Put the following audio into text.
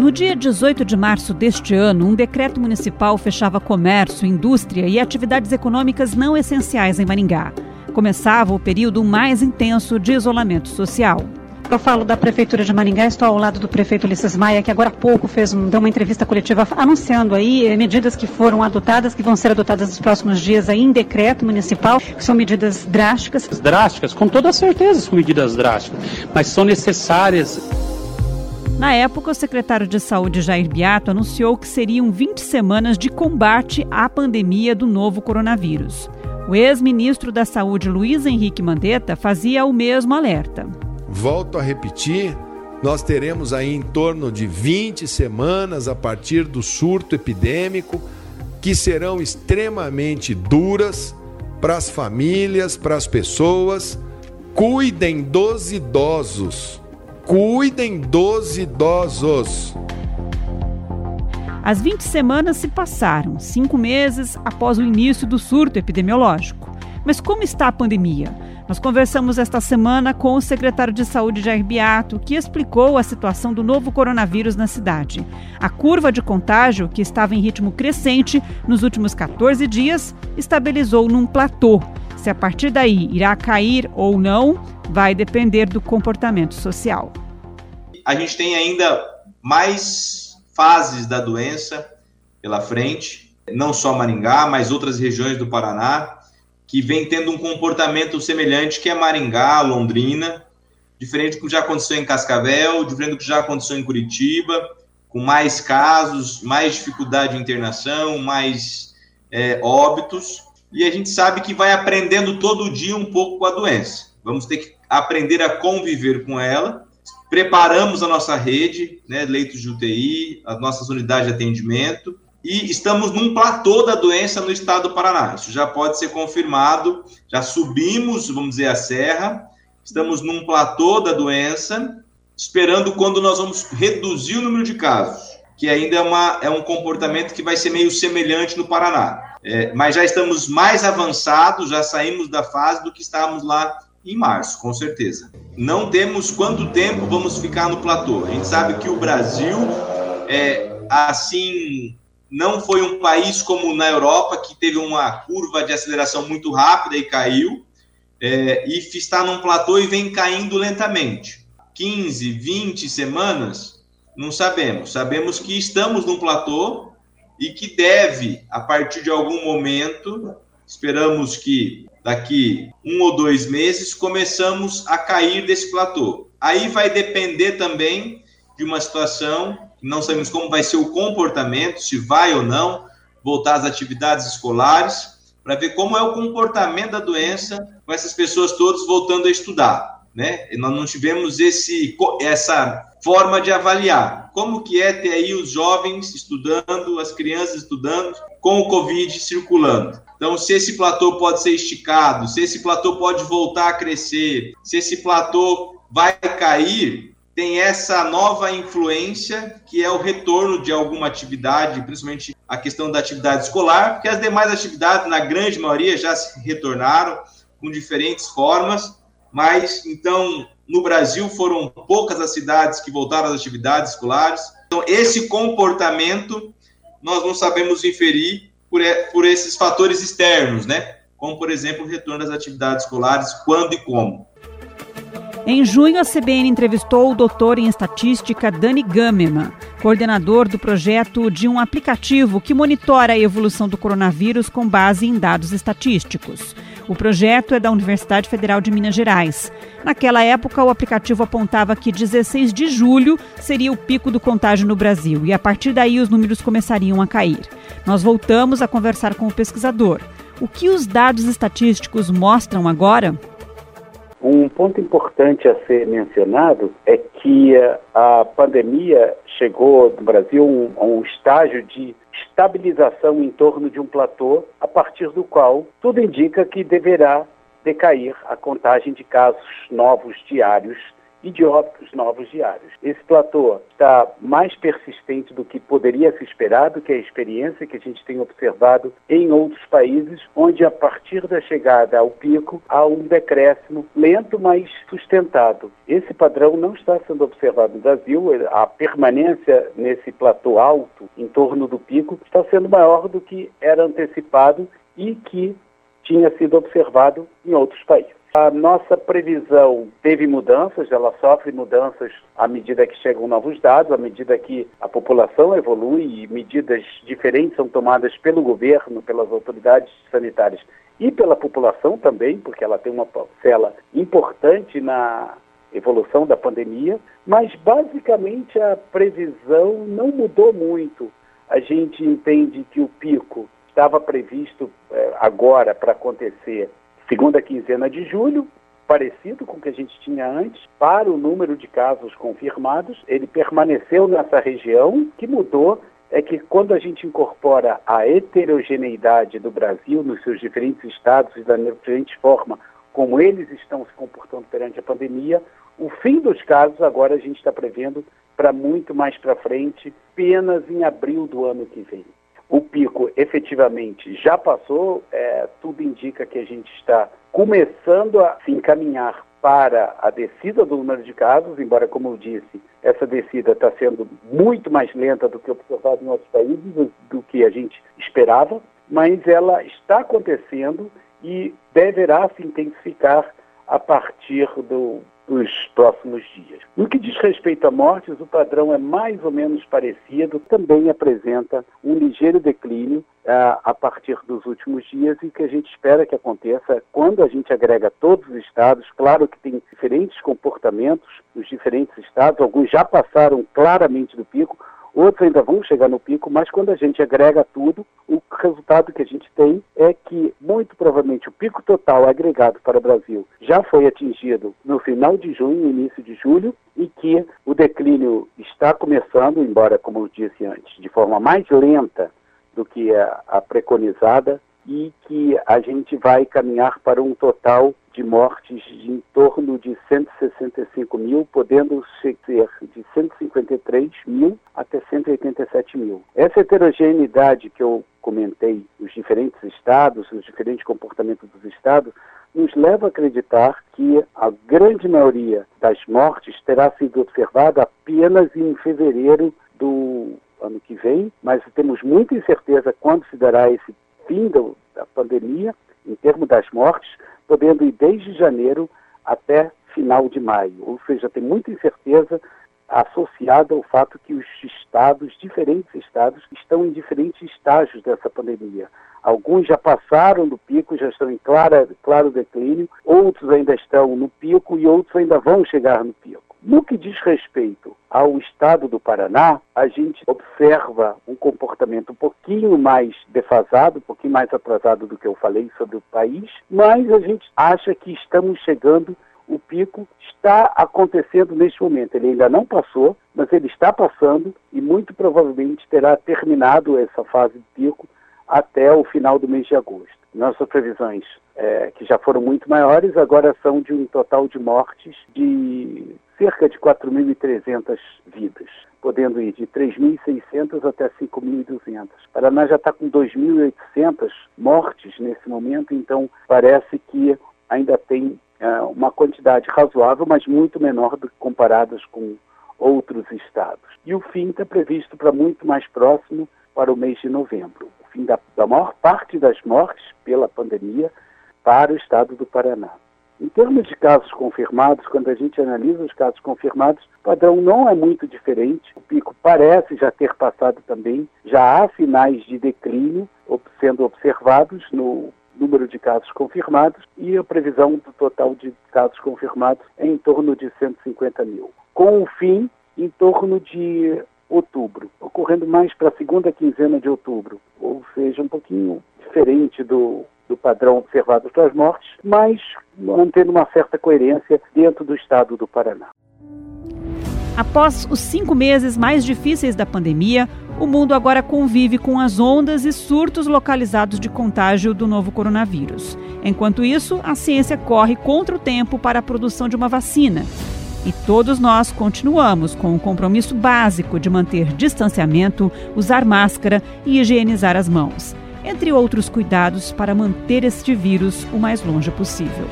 No dia 18 de março deste ano, um decreto municipal fechava comércio, indústria e atividades econômicas não essenciais em Maringá. Começava o período mais intenso de isolamento social. Eu falo da Prefeitura de Maringá, estou ao lado do prefeito Ulisses Maia, que agora há pouco fez um, deu uma entrevista coletiva anunciando aí eh, medidas que foram adotadas, que vão ser adotadas nos próximos dias aí em decreto municipal, que são medidas drásticas. Drásticas, com toda certeza são medidas drásticas, mas são necessárias. Na época, o secretário de Saúde Jair Biato anunciou que seriam 20 semanas de combate à pandemia do novo coronavírus. O ex-ministro da Saúde Luiz Henrique Mandetta fazia o mesmo alerta. Volto a repetir, nós teremos aí em torno de 20 semanas a partir do surto epidêmico que serão extremamente duras para as famílias, para as pessoas. Cuidem dos idosos. Cuidem dos idosos. As 20 semanas se passaram, cinco meses após o início do surto epidemiológico. Mas como está a pandemia? Nós conversamos esta semana com o secretário de Saúde Jair Beato, que explicou a situação do novo coronavírus na cidade. A curva de contágio, que estava em ritmo crescente nos últimos 14 dias, estabilizou num platô. Se a partir daí irá cair ou não, vai depender do comportamento social. A gente tem ainda mais fases da doença pela frente, não só Maringá, mas outras regiões do Paraná que vem tendo um comportamento semelhante que é Maringá, Londrina, diferente do que já aconteceu em Cascavel, diferente do que já aconteceu em Curitiba, com mais casos, mais dificuldade de internação, mais é, óbitos, e a gente sabe que vai aprendendo todo dia um pouco com a doença. Vamos ter que aprender a conviver com ela. Preparamos a nossa rede, né, leitos de UTI, as nossas unidades de atendimento, e estamos num platô da doença no estado do Paraná. Isso já pode ser confirmado, já subimos, vamos dizer, a serra, estamos num platô da doença, esperando quando nós vamos reduzir o número de casos, que ainda é, uma, é um comportamento que vai ser meio semelhante no Paraná. É, mas já estamos mais avançados, já saímos da fase do que estávamos lá em março, com certeza. Não temos quanto tempo vamos ficar no platô. A gente sabe que o Brasil é assim não foi um país como na Europa, que teve uma curva de aceleração muito rápida e caiu, é, e está num platô e vem caindo lentamente. 15, 20 semanas, não sabemos. Sabemos que estamos num platô e que deve, a partir de algum momento, esperamos que daqui um ou dois meses, começamos a cair desse platô. Aí vai depender também de uma situação não sabemos como vai ser o comportamento, se vai ou não voltar às atividades escolares, para ver como é o comportamento da doença com essas pessoas todas voltando a estudar, né? E nós não tivemos esse essa forma de avaliar como que é ter aí os jovens estudando, as crianças estudando com o Covid circulando. Então, se esse platô pode ser esticado, se esse platô pode voltar a crescer, se esse platô vai cair, tem essa nova influência que é o retorno de alguma atividade, principalmente a questão da atividade escolar, porque as demais atividades, na grande maioria, já se retornaram com diferentes formas, mas então no Brasil foram poucas as cidades que voltaram às atividades escolares. Então, esse comportamento nós não sabemos inferir por, por esses fatores externos, né? Como, por exemplo, o retorno das atividades escolares, quando e como. Em junho, a CBN entrevistou o doutor em estatística Dani Gameman, coordenador do projeto de um aplicativo que monitora a evolução do coronavírus com base em dados estatísticos. O projeto é da Universidade Federal de Minas Gerais. Naquela época, o aplicativo apontava que 16 de julho seria o pico do contágio no Brasil e a partir daí os números começariam a cair. Nós voltamos a conversar com o pesquisador. O que os dados estatísticos mostram agora? Um ponto importante a ser mencionado é que a pandemia chegou no Brasil a um estágio de estabilização em torno de um platô, a partir do qual tudo indica que deverá decair a contagem de casos novos diários e de óbitos novos diários. Esse platô está mais persistente do que poderia se esperar, do que a experiência que a gente tem observado em outros países, onde a partir da chegada ao pico há um decréscimo lento, mas sustentado. Esse padrão não está sendo observado no Brasil, a permanência nesse platô alto, em torno do pico, está sendo maior do que era antecipado e que tinha sido observado em outros países. A nossa previsão teve mudanças, ela sofre mudanças à medida que chegam novos dados, à medida que a população evolui e medidas diferentes são tomadas pelo governo, pelas autoridades sanitárias e pela população também, porque ela tem uma parcela importante na evolução da pandemia, mas basicamente a previsão não mudou muito. A gente entende que o pico estava previsto eh, agora para acontecer segunda quinzena de julho, parecido com o que a gente tinha antes, para o número de casos confirmados, ele permaneceu nessa região, que mudou é que quando a gente incorpora a heterogeneidade do Brasil nos seus diferentes estados e da diferente forma como eles estão se comportando perante a pandemia, o fim dos casos agora a gente está prevendo para muito mais para frente, apenas em abril do ano que vem. O pico efetivamente já passou, é, tudo indica que a gente está começando a se encaminhar para a descida do número de casos, embora, como eu disse, essa descida está sendo muito mais lenta do que observado em outros países, do que a gente esperava, mas ela está acontecendo e deverá se intensificar a partir do nos próximos dias. No que diz respeito a mortes, o padrão é mais ou menos parecido, também apresenta um ligeiro declínio uh, a partir dos últimos dias e que a gente espera que aconteça quando a gente agrega todos os estados. Claro que tem diferentes comportamentos nos diferentes estados, alguns já passaram claramente do pico, outros ainda vão chegar no pico, mas quando a gente agrega tudo, o resultado que a gente tem é que, muito provavelmente, o pico total agregado para o Brasil já foi atingido no final de junho, início de julho, e que o declínio está começando, embora, como eu disse antes, de forma mais lenta do que a, preconizada, e que a gente vai caminhar para um total de mortes de em torno de 165 mil, podendo ser de 153 mil até 187 mil. Essa heterogeneidade que eu comentei, os diferentes estados, os diferentes comportamentos dos estados, nos leva a acreditar que a grande maioria das mortes terá sido observada apenas em fevereiro do ano que vem, mas temos muita incerteza quando se dará esse do, da pandemia, em termos das mortes, podendo ir desde janeiro até final de maio. Ou seja, tem muita incerteza associada ao fato que os estados, diferentes estados, estão em diferentes estágios dessa pandemia. Alguns já passaram do pico, já estão em clara, claro declínio, outros ainda estão no pico e outros ainda vão chegar no pico. No que diz respeito ao estado do Paraná, a gente observa um comportamento um pouquinho mais defasado, um pouquinho mais atrasado do que eu falei sobre o país, mas a gente acha que estamos chegando o pico está acontecendo neste momento. Ele ainda não passou, mas ele está passando e muito provavelmente terá terminado essa fase de pico até o final do mês de agosto. Nossas previsões, é, que já foram muito maiores, agora são de um total de mortes de cerca de 4.300 vidas, podendo ir de 3.600 até 5.200. Paraná já está com 2.800 mortes nesse momento, então parece que ainda tem é, uma quantidade razoável, mas muito menor do que comparadas com outros estados. E o fim está previsto para muito mais próximo para o mês de novembro fim da, da maior parte das mortes pela pandemia para o estado do Paraná. Em termos de casos confirmados, quando a gente analisa os casos confirmados, o padrão não é muito diferente. O pico parece já ter passado também. Já há sinais de declínio sendo observados no número de casos confirmados e a previsão do total de casos confirmados é em torno de 150 mil. Com o fim em torno de outubro, ocorrendo mais para a segunda quinzena de outubro, ou seja, um pouquinho diferente do, do padrão observado para as mortes, mas mantendo uma certa coerência dentro do estado do Paraná. Após os cinco meses mais difíceis da pandemia, o mundo agora convive com as ondas e surtos localizados de contágio do novo coronavírus. Enquanto isso, a ciência corre contra o tempo para a produção de uma vacina. E todos nós continuamos com o compromisso básico de manter distanciamento, usar máscara e higienizar as mãos, entre outros cuidados para manter este vírus o mais longe possível.